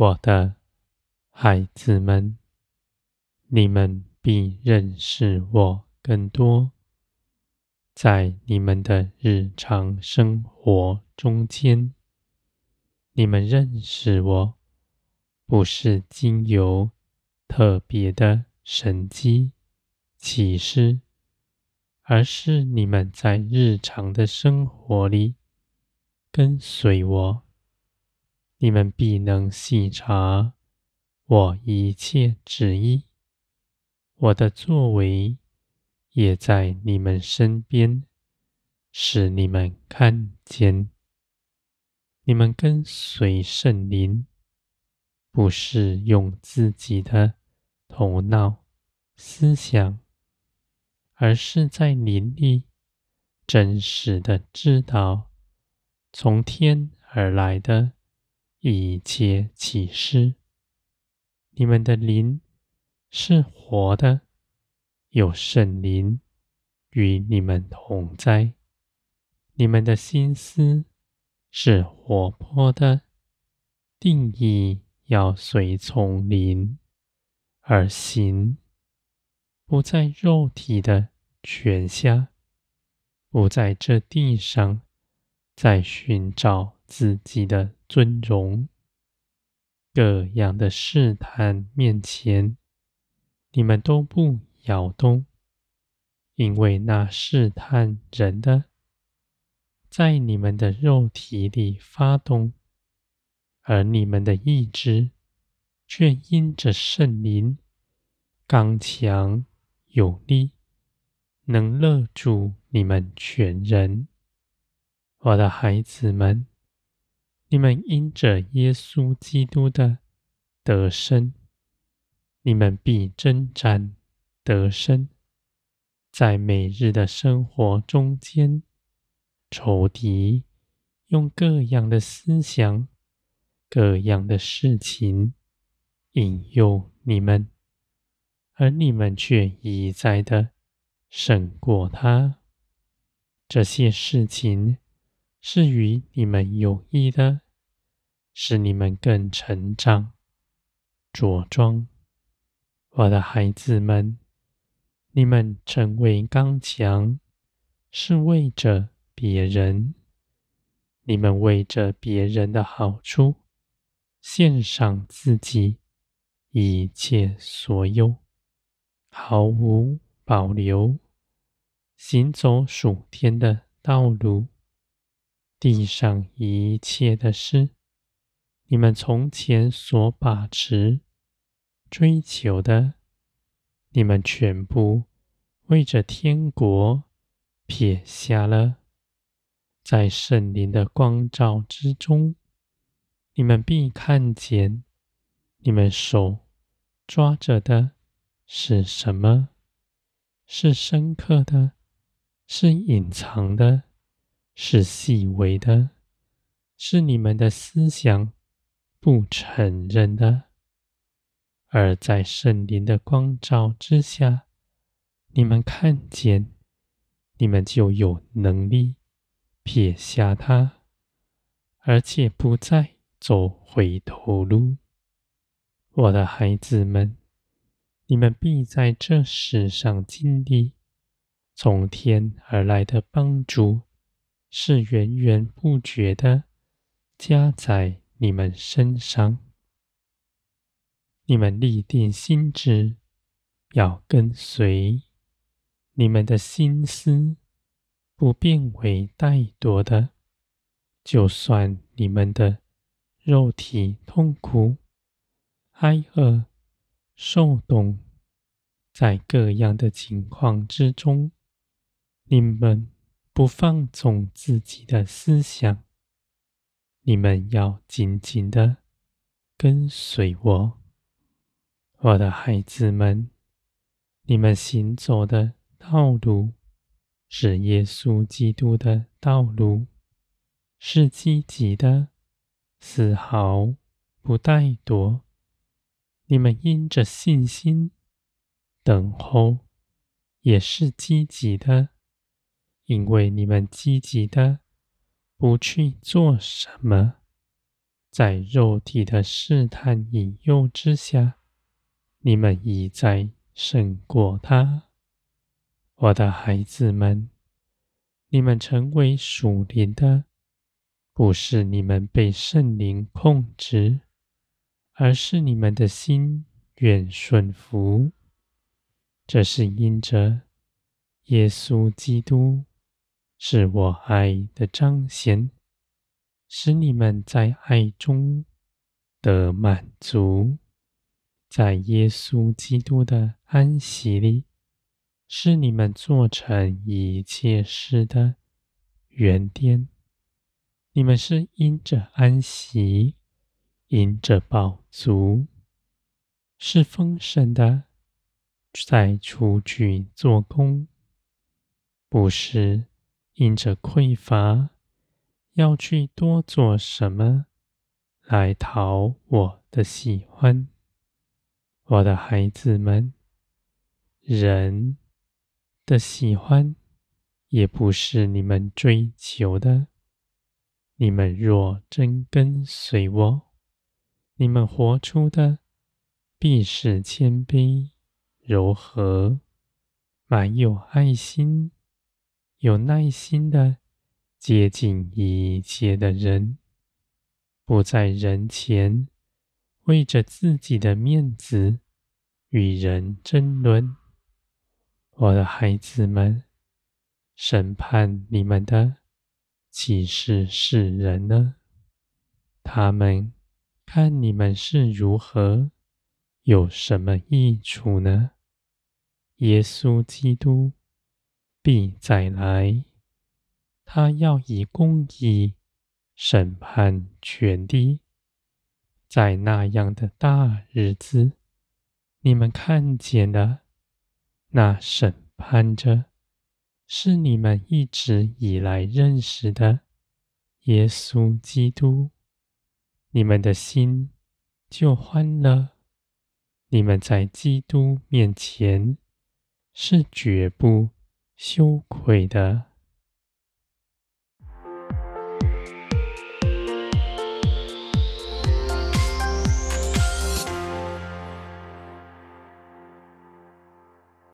我的孩子们，你们必认识我更多。在你们的日常生活中间，你们认识我，不是经由特别的神迹启示，而是你们在日常的生活里跟随我。你们必能细察我一切旨意，我的作为。也在你们身边，使你们看见。你们跟随圣灵，不是用自己的头脑思想，而是在灵里真实的知道从天而来的一切启示。你们的灵是活的。有圣灵与你们同在，你们的心思是活泼的，定义要随从灵而行，不在肉体的权下，不在这地上在寻找自己的尊荣。各样的试探面前，你们都不摇动，因为那试探人的，在你们的肉体里发动，而你们的意志却因着圣灵刚强有力，能勒住你们全人。我的孩子们，你们因着耶稣基督的得胜，你们必征战。得胜，在每日的生活中间，仇敌用各样的思想、各样的事情引诱你们，而你们却一再的胜过他。这些事情是与你们有益的，使你们更成长、茁壮。我的孩子们。你们成为刚强，是为着别人。你们为着别人的好处，献上自己一切所有，毫无保留，行走属天的道路。地上一切的事，你们从前所把持、追求的。你们全部为着天国撇下了，在圣灵的光照之中，你们必看见，你们手抓着的是什么？是深刻的，是隐藏的，是细微的，是你们的思想不承认的。而在圣灵的光照之下，你们看见，你们就有能力撇下它，而且不再走回头路。我的孩子们，你们必在这世上经历从天而来的帮助，是源源不绝的加在你们身上。你们立定心志，要跟随，你们的心思不变为怠惰的，就算你们的肉体痛苦、挨饿、受冻，在各样的情况之中，你们不放纵自己的思想，你们要紧紧的跟随我。我的孩子们，你们行走的道路是耶稣基督的道路，是积极的，丝毫不怠惰。你们因着信心等候，也是积极的，因为你们积极的不去做什么，在肉体的试探引诱之下，你们已在胜过他。我的孩子们，你们成为属灵的，不是你们被圣灵控制，而是你们的心愿顺服。这是因着耶稣基督是我爱的彰显，使你们在爱中得满足，在耶稣基督的安息里。是你们做成一切事的原点。你们是因着安息，因着饱足，是丰盛的，在出去做工，不是因着匮乏，要去多做什么来讨我的喜欢。我的孩子们，人。的喜欢，也不是你们追求的。你们若真跟随我，你们活出的必是谦卑、柔和、满有爱心、有耐心的接近一切的人，不在人前为着自己的面子与人争论。我的孩子们，审判你们的岂是世人呢？他们看你们是如何，有什么益处呢？耶稣基督必再来，他要以公义审判全地。在那样的大日子，你们看见了。那审判者是你们一直以来认识的耶稣基督，你们的心就欢乐。你们在基督面前是绝不羞愧的。